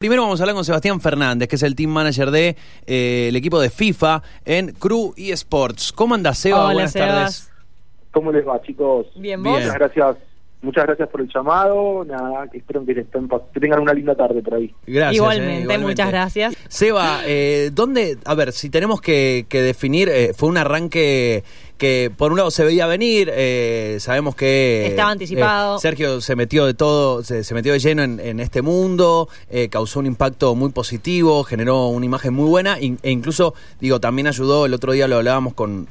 Primero vamos a hablar con Sebastián Fernández, que es el team manager de eh, el equipo de FIFA en Crew eSports. ¿Cómo anda Seba? Hola, Buenas Sebas. tardes. ¿Cómo les va, chicos? Bien, Bien. vos. Muchas gracias. Muchas gracias por el llamado. Nada, que espero que, estén que tengan una linda tarde por ahí. Gracias. eh, igualmente, muchas gracias. Seba, eh, ¿dónde, a ver, si tenemos que, que definir, eh, fue un arranque que por un lado se veía venir, eh, sabemos que... Estaba anticipado. eh, Sergio se metió de todo, se, se metió de lleno en, en este mundo, eh, causó un impacto muy positivo, generó una imagen muy buena in- e incluso, digo, también ayudó, el otro día lo hablábamos con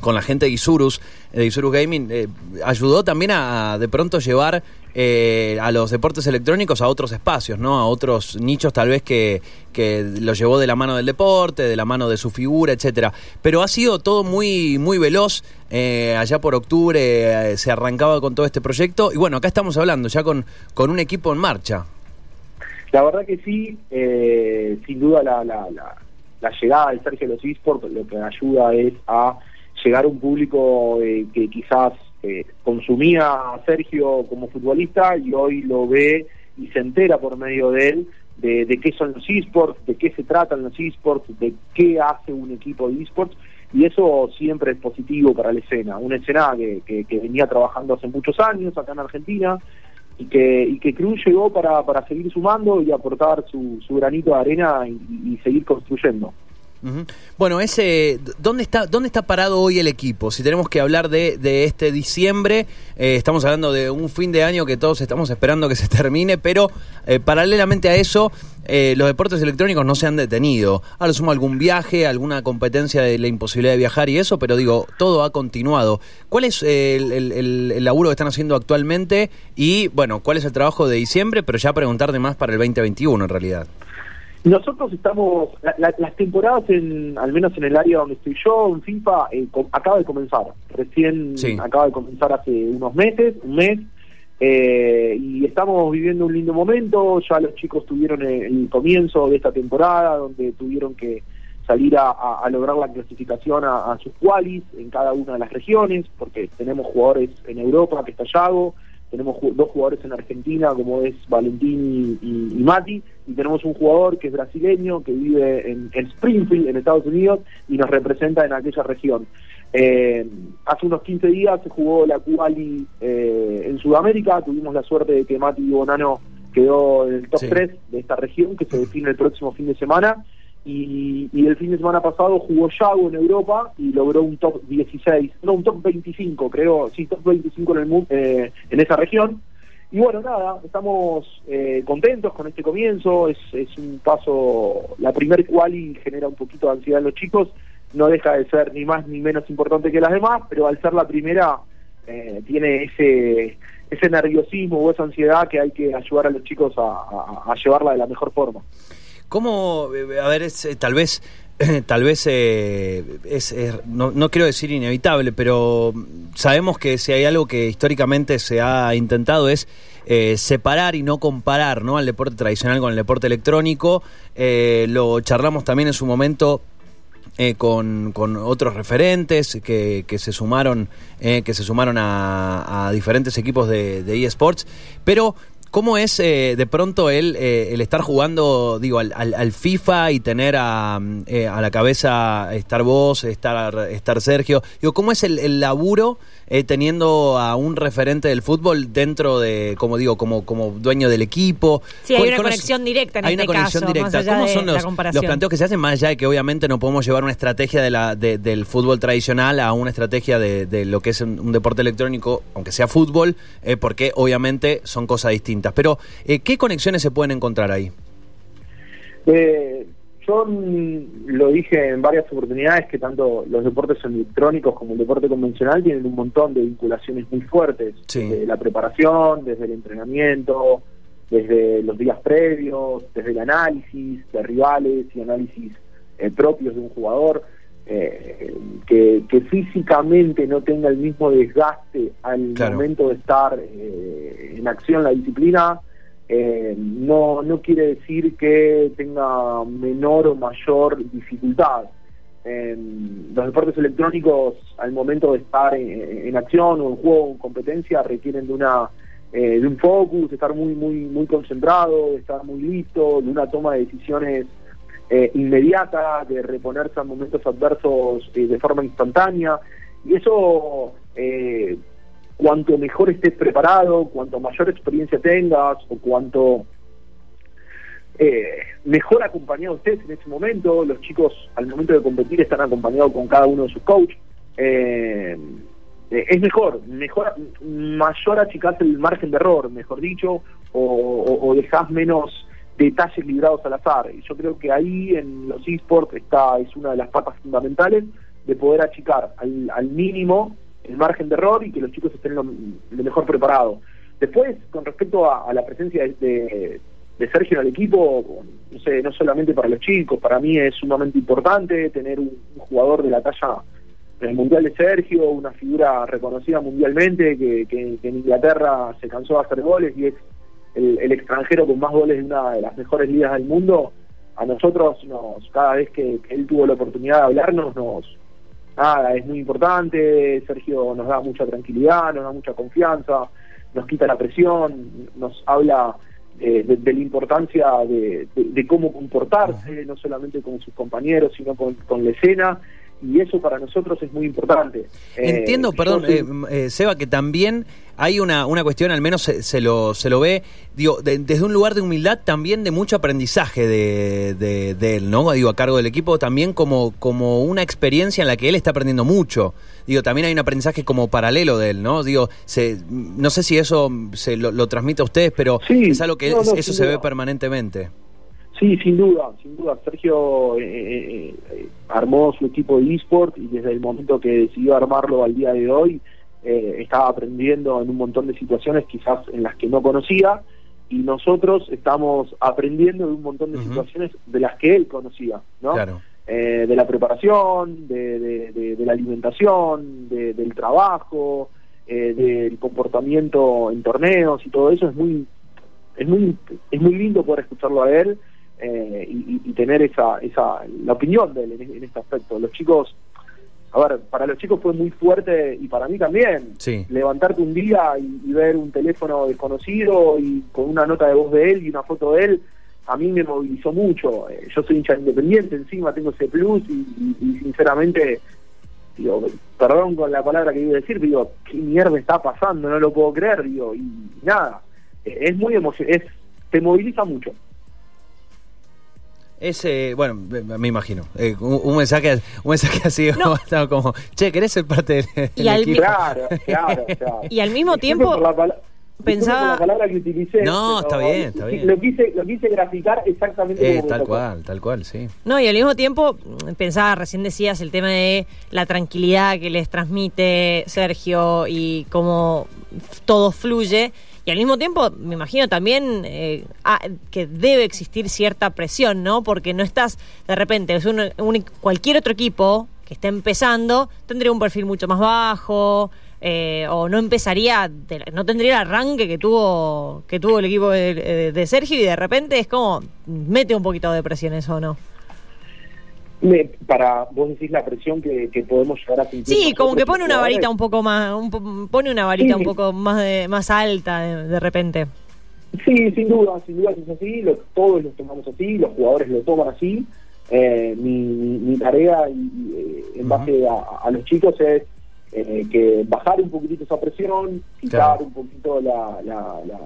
con la gente de Isurus, de Isurus Gaming, eh, ayudó también a, de pronto llevar eh, a los deportes electrónicos a otros espacios, ¿no? A otros nichos tal vez que, que lo llevó de la mano del deporte, de la mano de su figura, etcétera. Pero ha sido todo muy, muy veloz. eh, allá por octubre eh, se arrancaba con todo este proyecto. Y bueno, acá estamos hablando ya con, con un equipo en marcha. La verdad que sí, eh, sin duda la, la, la, la llegada de Sergio a los eSports lo que ayuda es a llegar a un público eh, que quizás eh, consumía a Sergio como futbolista y hoy lo ve y se entera por medio de él de, qué son los eSports, de qué se tratan los eSports, de qué hace un equipo de eSports y eso siempre es positivo para la escena, una escena que, que, venía trabajando hace muchos años acá en Argentina y que, y que Cruz llegó para, para seguir sumando y aportar su, su granito de arena y, y seguir construyendo. Bueno, ese, ¿dónde está, ¿dónde está parado hoy el equipo? Si tenemos que hablar de, de este diciembre, eh, estamos hablando de un fin de año que todos estamos esperando que se termine, pero eh, paralelamente a eso, eh, los deportes electrónicos no se han detenido. Ahora sumo algún viaje, alguna competencia de la imposibilidad de viajar y eso, pero digo, todo ha continuado. ¿Cuál es el, el- laburo que están haciendo actualmente? Y, bueno, ¿cuál es el trabajo de diciembre? Pero ya preguntarte más para el 2021 en realidad. Nosotros estamos, la- la- las temporadas, en, al menos en el área donde estoy yo, en FIFA, eh, com- acaba de comenzar. Recién Sí. acaba de comenzar hace unos meses, un mes, eh, y estamos viviendo un lindo momento. Ya los chicos tuvieron el, el comienzo de esta temporada, donde tuvieron que salir a, a- a lograr la clasificación a, a sus qualis en cada una de las regiones, porque tenemos jugadores en Europa, que está Yago, tenemos dos jugadores en Argentina, como es Valentín y, y- y Mati, y tenemos un jugador que es brasileño, que vive en, en Springfield, en Estados Unidos, y nos representa en aquella región. Eh, hace unos 15 días se jugó la Quali eh, en Sudamérica, tuvimos la suerte de que Mati Bonano quedó en el top Sí. 3 de esta región, que se define el próximo fin de semana, y, y el fin de semana pasado jugó Yago en Europa y logró un top 16, no, un top 25 creo, sí, top 25 en, el, mu- eh, en esa región. Y bueno, nada, estamos eh, contentos con este comienzo, es, un paso, la primer quali genera un poquito de ansiedad en los chicos, no deja de ser ni más ni menos importante que las demás, pero al ser la primera eh, tiene ese ese nerviosismo o esa ansiedad que hay que ayudar a los chicos a llevarla de la mejor forma. ¿Cómo, eh, a ver, es, eh, tal vez, tal vez eh, es, no, no quiero decir inevitable, pero sabemos que si hay algo que históricamente se ha intentado es eh, separar y no comparar ¿no? al deporte tradicional con el deporte electrónico. Lo charlamos también en su momento con, con otros referentes que, que se sumaron eh, que se sumaron a, a diferentes equipos de, de eSports pero ¿Cómo es eh, de pronto el, eh, el estar jugando, digo, al, al- al FIFA y tener a, mm, eh, a la cabeza estar vos, estar, estar Sergio? Digo, ¿cómo es el, el laburo eh, teniendo a un referente del fútbol dentro de, como digo, como, como dueño del equipo? Sí, hay una con- conexión directa en hay este una conexión caso, directa. ¿Cómo son los, los planteos que se hacen más allá de que obviamente no podemos llevar una estrategia de la, de- del fútbol tradicional a una estrategia de, de lo que es un, un deporte electrónico, aunque sea fútbol, eh, porque obviamente son cosas distintas. Pero, eh, ¿qué conexiones se pueden encontrar ahí? Eh, yo lo dije en varias oportunidades que tanto los deportes electrónicos como el deporte convencional tienen un montón de vinculaciones muy fuertes. Sí. Desde la preparación, desde el entrenamiento, desde los días previos, desde el análisis de rivales y análisis eh, propios de un jugador. eh, que, que físicamente no tenga el mismo desgaste al Claro. momento de estar eh, en acción la disciplina, eh, no, no quiere decir que tenga menor o mayor dificultad. Los deportes electrónicos al momento de estar en, en acción o en juego o en competencia requieren de una eh, de un focus, de estar muy, muy, muy concentrado, de estar muy listo, de una toma de decisiones eh, inmediata, de reponerse a momentos adversos de forma instantánea. Y eso, cuanto mejor estés preparado, cuanto mayor experiencia tengas o cuanto mejor acompañado estés en ese momento, los chicos al momento de competir están acompañados con cada uno de sus coaches. Eh, es mejor, mejor, mayor achicás el margen de error, mejor dicho, o, o, dejás menos detalles librados al azar. Y yo creo que ahí en los esports está, es una de las patas fundamentales de poder achicar al, mínimo el margen de error y que los chicos estén lo, mejor preparados. Después, con respecto a, la presencia de, Sergio en el equipo, no sé, no solamente para los chicos, para mí es sumamente importante tener un jugador de la talla el Mundial de Sergio, una figura reconocida mundialmente que, en Inglaterra se cansó de hacer goles y es el, extranjero con más goles de una de las mejores ligas del mundo, a nosotros nos cada vez que, él tuvo la oportunidad de hablarnos nos nada, es muy importante, Sergio nos da mucha tranquilidad, nos da mucha confianza, nos quita la presión, nos habla de, la importancia de, cómo comportarse, no solamente con sus compañeros, sino con la escena y eso para nosotros es muy importante. Entiendo, eh, perdón, eh, eh, Seba, que también hay una, una cuestión, al menos se, lo, se lo ve, digo, desde un lugar de humildad, también de mucho aprendizaje de, de, él, ¿no? Digo, a cargo del equipo, también como, como una experiencia en la que él está aprendiendo mucho. Digo, también hay un aprendizaje como paralelo de él, ¿no? Digo, se, no sé si eso se lo, transmite a ustedes, pero es algo que eso se ve permanentemente. Sí, sin duda, sin duda. Sergio eh, eh, eh, armó su equipo de eSport y desde el momento que decidió armarlo al día de hoy, estaba aprendiendo en un montón de situaciones quizás en las que no conocía y nosotros estamos aprendiendo de un montón de situaciones de las que él conocía, ¿no? de la preparación, de, la alimentación, del trabajo, del comportamiento en torneos y todo eso. Es muy es muy es muy lindo poder escucharlo a él eh, y, tener esa, esa la opinión de él en, este aspecto. Los chicos, a ver, para los chicos fue muy fuerte y para mí también. Levantarte un día y, ver un teléfono desconocido y con una nota de voz de él y una foto de él, a mí me movilizó mucho. Eh, yo soy hincha independiente encima, tengo ese plus y, sinceramente digo, perdón con la palabra que iba a decir, digo, ¿qué mierda está pasando? No lo puedo creer, digo, y nada, es muy emocionante, te moviliza mucho. Ese, bueno, me imagino. Eh, un, mensaje, un mensaje así como, che, ¿querés ser parte del, y equipo? Claro, claro, Y al mismo tiempo pensaba la palabra que utilicé no está bien está bien. lo quise lo quise graficar exactamente eh, tal cual tal cual sí. No y al mismo tiempo pensaba recién decías el tema de la tranquilidad que les transmite Sergio y cómo todo fluye y al mismo tiempo, me imagino también eh, que debe existir cierta presión, ¿no? Porque no estás, de repente, es un, cualquier otro equipo que esté empezando tendría un perfil mucho más bajo, eh, o no empezaría, no tendría el arranque que tuvo que tuvo el equipo de, de, Sergio y de repente es como mete un poquito de presión eso, ¿no? Para vos decís la presión que, podemos llegar a sentir. Sí, como que pone una varita un poco más, pone una varita un poco más de, más alta de, repente. Sí, sin duda, sin duda es así, todos lo tomamos así, los jugadores lo toman así. Eh, mi, tarea y, eh, en base a, los chicos es eh, que bajar un poquitito esa presión, quitar un poquito la... la, la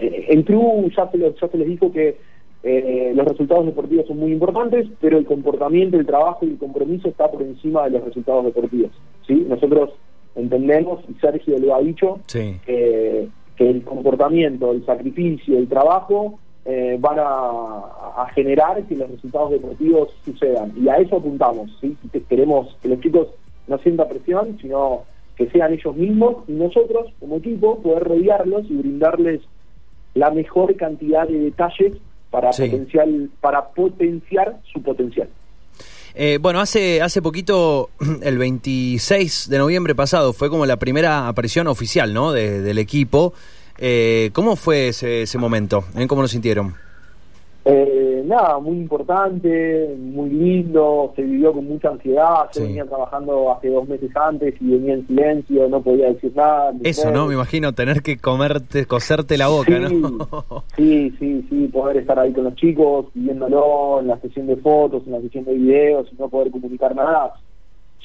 en True ya se, ya se les dijo que eh, los resultados deportivos son muy importantes, pero el comportamiento, el trabajo y el compromiso está por encima de los resultados deportivos. ¿sí? Nosotros entendemos, y Sergio lo ha dicho, que el comportamiento, el sacrificio, el trabajo eh, van a, generar que los resultados deportivos sucedan. Y a eso apuntamos. ¿sí? Queremos que los chicos no sientan presión, sino que sean ellos mismos y nosotros, como equipo, poder rodearlos y brindarles la mejor cantidad de detalles para, potencial, para potenciar su potencial. Eh, bueno, hace, hace poquito, el 26 de noviembre pasado, fue como la primera aparición oficial ¿no? del equipo. Eh, ¿Cómo fue ese, ese momento? ¿Cómo lo sintieron? Eh, nada, muy importante, muy lindo, se vivió con mucha ansiedad, Sí. yo venía trabajando hace dos meses antes y venía en silencio, no podía decir nada. Eso, ¿no? Me imagino tener que comerte, coserte la boca, ¿no? Sí, sí, sí, poder estar ahí con los chicos, viéndolo en la sesión de fotos, en la sesión de videos, y no poder comunicar nada.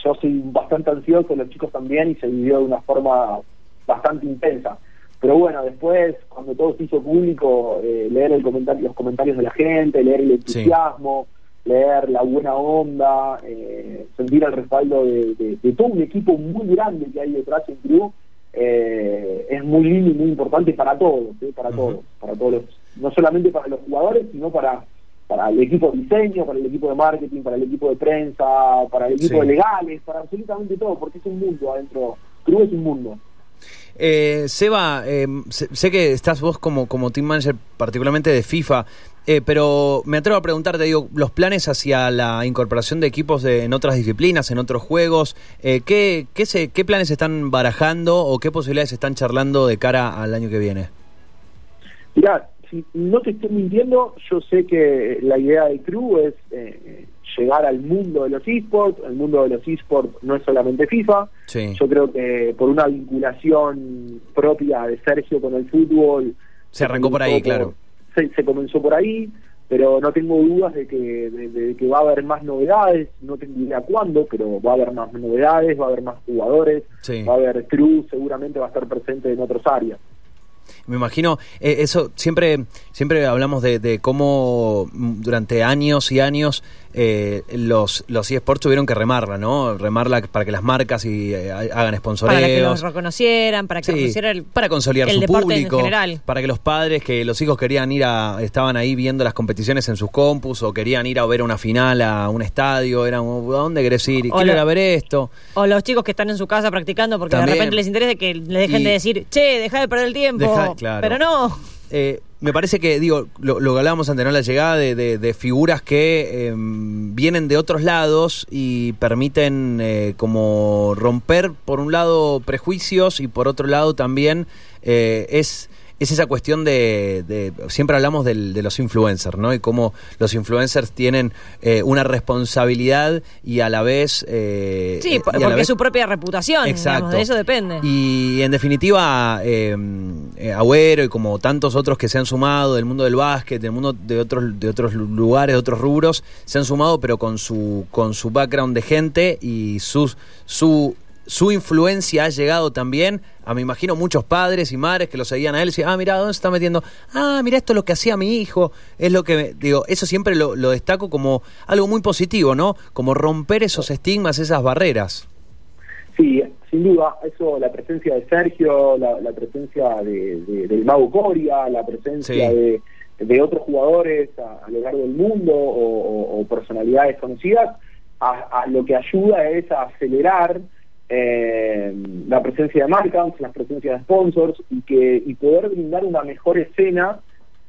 Yo soy bastante ansioso, los chicos también, y se vivió de una forma bastante intensa. Pero bueno, después, cuando todo se hizo público, eh, leer el comentario, los comentarios de la gente, leer el entusiasmo, leer la buena onda, eh, sentir el respaldo de, de- de todo un equipo muy grande que hay detrás en Crew, eh, es muy lindo y muy importante para todos, para todos, para todos los, no solamente para los jugadores, sino para para el equipo de diseño, para el equipo de marketing, para el equipo de prensa, para el equipo Sí. de legales, para absolutamente todo, porque es un mundo adentro. Crew es un mundo. Eh, Seba, eh, sé, que estás vos como, como team manager particularmente de FIFA, eh, pero me atrevo a preguntarte, digo, los planes hacia la incorporación de equipos de- en otras disciplinas, en otros juegos, eh, ¿qué, qué, se, ¿qué planes están barajando o qué posibilidades están charlando de cara al año que viene? Mirá, si no te estoy mintiendo, yo sé que la idea de Crew es eh, llegar al mundo de los esports. El mundo de los esports no es solamente FIFA. Sí. Yo creo que por una vinculación propia de Sergio con el fútbol. Se arrancó por ahí, claro. Se, se comenzó por ahí, pero no tengo dudas de que, de, de que va a haber más novedades. No tengo idea cuándo, pero va a haber más novedades, va a haber más jugadores. Sí. Va a haber Crew, seguramente va a estar presente en otras áreas. Me imagino, eh, eso siempre siempre hablamos de, de cómo mm, durante años y años eh, los, los eSports tuvieron que remarla, ¿no? Remarla para que las marcas y, eh, hagan sponsoreos. Para que los reconocieran, para que Sí, reconociera el, para consolidar el su deporte público, en general. para que los padres, que los hijos querían ir a, estaban ahí viendo las competiciones en sus compus o querían ir a ver una final a un estadio, eran, ¿a dónde querés ir? Quiero lo- ir a ver esto. O los chicos que están en su casa practicando porque También. de repente les interesa que le dejen Y- de decir, che, deja de perder el tiempo. Deja- claro. Pero no. Eh, me parece que, digo, lo, lo que hablábamos antes, ¿no? La llegada de, de- de figuras que eh, vienen de otros lados y permiten eh, como romper, por un lado, prejuicios y por otro lado también eh, es... Es esa cuestión de, de- siempre hablamos del- de los influencers, ¿no? Y cómo los influencers tienen eh, una responsabilidad y a la vez... eh, Sí, la porque vez- es su propia reputación. Exacto. digamos, de eso depende. Y en definitiva, eh, eh, Agüero y como tantos otros que se han sumado del mundo del básquet, del mundo de otros, de otros lugares, de otros rubros, se han sumado, pero con su, con su background de gente y sus, su, su influencia ha llegado también a, me imagino, muchos padres y madres que lo seguían a él y decían, ah, mira, ¿dónde se está metiendo? Ah, mira, esto es lo que hacía mi hijo, es lo que, me-". digo, eso siempre lo, lo destaco como algo muy positivo, ¿no? Como romper esos estigmas, esas barreras. Sí, sin duda, eso, la presencia de Sergio, la, la presencia de, de- del Mago Coria, la presencia Sí. de, de otros jugadores a, a lo largo del mundo o, o- o personalidades conocidas, a, a lo que ayuda es a acelerar eh, la presencia de marcas, la presencia de sponsors y que y poder brindar una mejor escena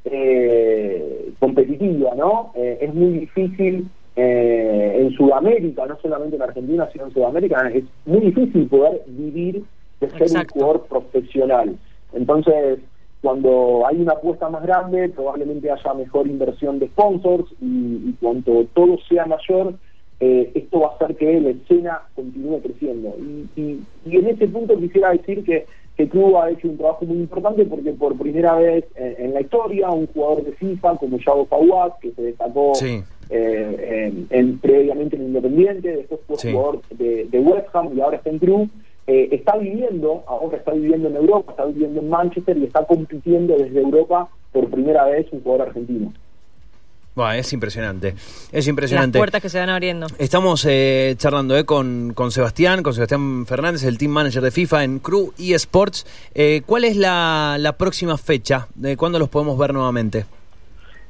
eh, competitiva, ¿no? Eh, es muy difícil eh, en Sudamérica, no solamente en Argentina, sino en Sudamérica, es muy difícil poder vivir de ser Exacto. un jugador profesional. Entonces, cuando hay una apuesta más grande, probablemente haya mejor inversión de sponsors y, y cuanto todo sea mayor, eh, esto va a hacer que la escena continúe creciendo. Y, y- y en ese punto quisiera decir que, que Cuba ha hecho un trabajo muy importante porque por primera vez en, en la historia un jugador de FIFA como Yago Fawad, que se destacó Sí. eh, en, en- previamente en Independiente, después fue Sí. jugador de, de West Ham y ahora está en Crew, eh, está viviendo, ahora está viviendo en Europa, está viviendo en Manchester y está compitiendo desde Europa por primera vez un jugador argentino. Es impresionante. Es Las impresionante. puertas que se van abriendo. Estamos eh, charlando eh, con, con Sebastián, con Sebastián Fernández, el team manager de FIFA en Crew eSports. Eh, ¿Cuál es la, la próxima fecha? ¿De cuándo los podemos ver nuevamente?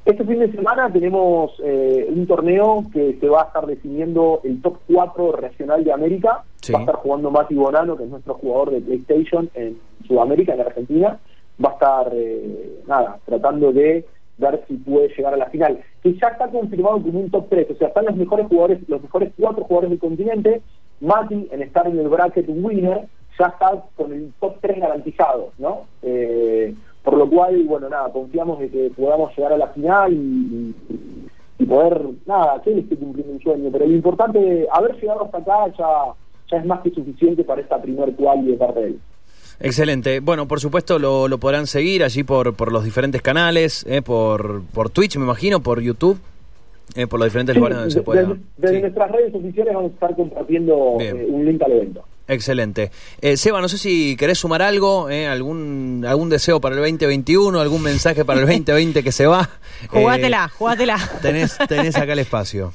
Este fin de semana tenemos eh, un torneo que se va a estar definiendo el top 4 regional de América. Sí. Va a estar jugando Mati Bonano, que es nuestro jugador de PlayStation en Sudamérica, en Argentina. Va a estar, eh, nada, tratando de ver si puede llegar a la final. Que ya está confirmado como un top 3. O sea, están los mejores jugadores, los mejores cuatro jugadores del continente. Mati, en estar en el bracket winner, ya está con el top 3 garantizado, ¿no? Eh, por lo cual, bueno, nada, confiamos de que podamos llegar a la final y, poder, nada, que él esté cumpliendo un sueño, pero lo importante, haber llegado hasta acá ya, ya es más que suficiente para esta primer cual de parte de él. Excelente. Bueno, por supuesto lo, lo podrán seguir allí por, por los diferentes canales, eh, por, por Twitch, me imagino, por YouTube. Eh, por los diferentes lugares donde se pueda. Desde, desde nuestras redes oficiales vamos a estar compartiendo eh, un link al evento. Excelente. Eh, Seba, no sé si querés sumar algo, eh, algún algún deseo para el 2021, algún mensaje para el 2020 que se va. Jugátela, jugátela. Tenés, tenés acá el espacio.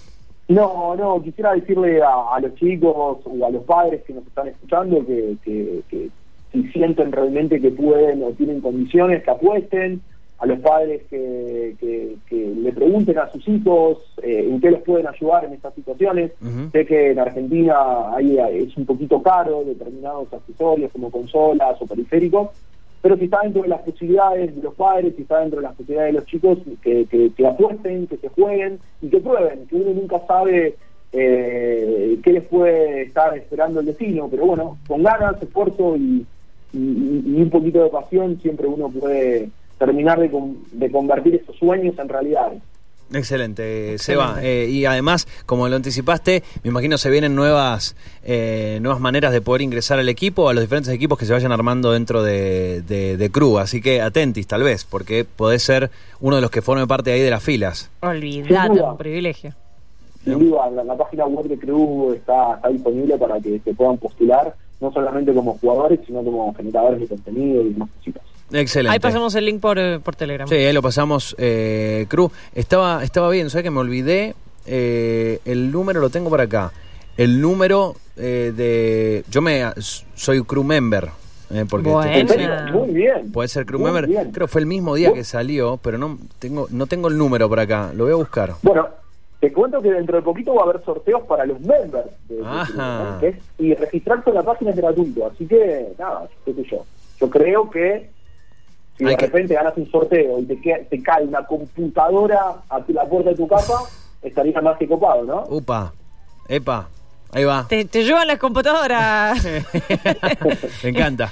No, no, quisiera decirle a, a, los chicos o a los padres que nos están escuchando que, que, que si sienten realmente que pueden o tienen condiciones, que apuesten, a los padres que, que, que le pregunten a sus hijos eh, en qué les pueden ayudar en estas situaciones. Uh -huh. Sé que en Argentina ahí es un poquito caro determinados accesorios como consolas o periféricos, pero si está dentro de las posibilidades de los padres, si está dentro de las posibilidades de los chicos, que, que, que apuesten, que se jueguen y que prueben, que uno nunca sabe eh, qué les puede estar esperando el destino, pero bueno, con ganas, esfuerzo y, y, y un poquito de pasión siempre uno puede terminar de, de convertir esos sueños en realidades. Excelente, Seba. Eh, y además, como lo anticipaste, me imagino se vienen nuevas eh, nuevas maneras de poder ingresar al equipo, a los diferentes equipos que se vayan armando dentro de, de, de Cru. Así que atentis, tal vez, porque podés ser uno de los que forme parte ahí de las filas. Olvidate, un privilegio. Sin duda, la, la, página web de Cru está, está disponible para que se puedan postular, no solamente como jugadores, sino como generadores de contenido y demás cositas. Excelente. Ahí pasamos el link por, eh, por Telegram. Sí, ahí lo pasamos, eh, Cruz. Estaba, estaba bien, ¿sabes que me olvidé? Eh, el número lo tengo por acá. El número eh, de... Yo me soy crew member. Eh, porque muy bien. Puede ser crew member. Bien. Creo que fue el mismo día que salió, pero no tengo, no tengo el número por acá. Lo voy a buscar. Bueno, te cuento que dentro de poquito va a haber sorteos para los members. De, Ajá. De, de, y registrarse en la página es gratuito. Así que, nada, qué sé yo. Yo creo que si de repente ganas un sorteo y te, queda, te cae una computadora a la puerta de tu casa, estaría más que copado, ¿no? Upa, epa, ahí va. Te, te llevan las computadoras. Me encanta.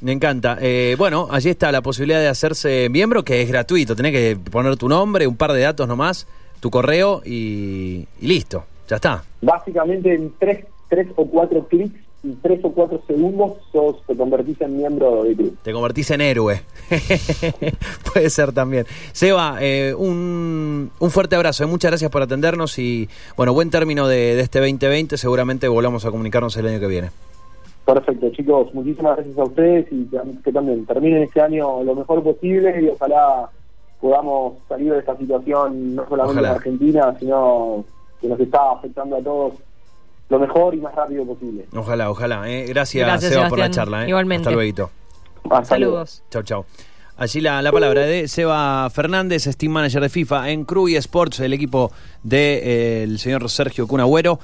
Me encanta. Eh, bueno, allí está la posibilidad de hacerse miembro, que es gratuito. Tenés que poner tu nombre, un par de datos nomás, tu correo y, y listo. Ya está. Básicamente en tres, tres o cuatro clics y tres o cuatro segundos sos, te convertís en miembro de club. Te convertís en héroe. Puede ser también. Seba, eh, un, un, fuerte abrazo. Eh. Muchas gracias por atendernos y, bueno, buen término de, de, este 2020. Seguramente volvamos a comunicarnos el año que viene. Perfecto, chicos. Muchísimas gracias a ustedes y que, que también terminen este año lo mejor posible y ojalá podamos salir de esta situación no solamente ojalá. en Argentina, sino que nos está afectando a todos lo mejor y más rápido posible. Ojalá, ojalá. Eh. Gracias, Gracias, Seba, Sebastián. por la charla. Eh. Igualmente. Hasta luego. Hasta Saludos. Chau, chau. Allí la, la, palabra de Seba Fernández, Steam Manager de FIFA en Crew y Sports, el equipo del de, eh, señor Sergio Cunagüero.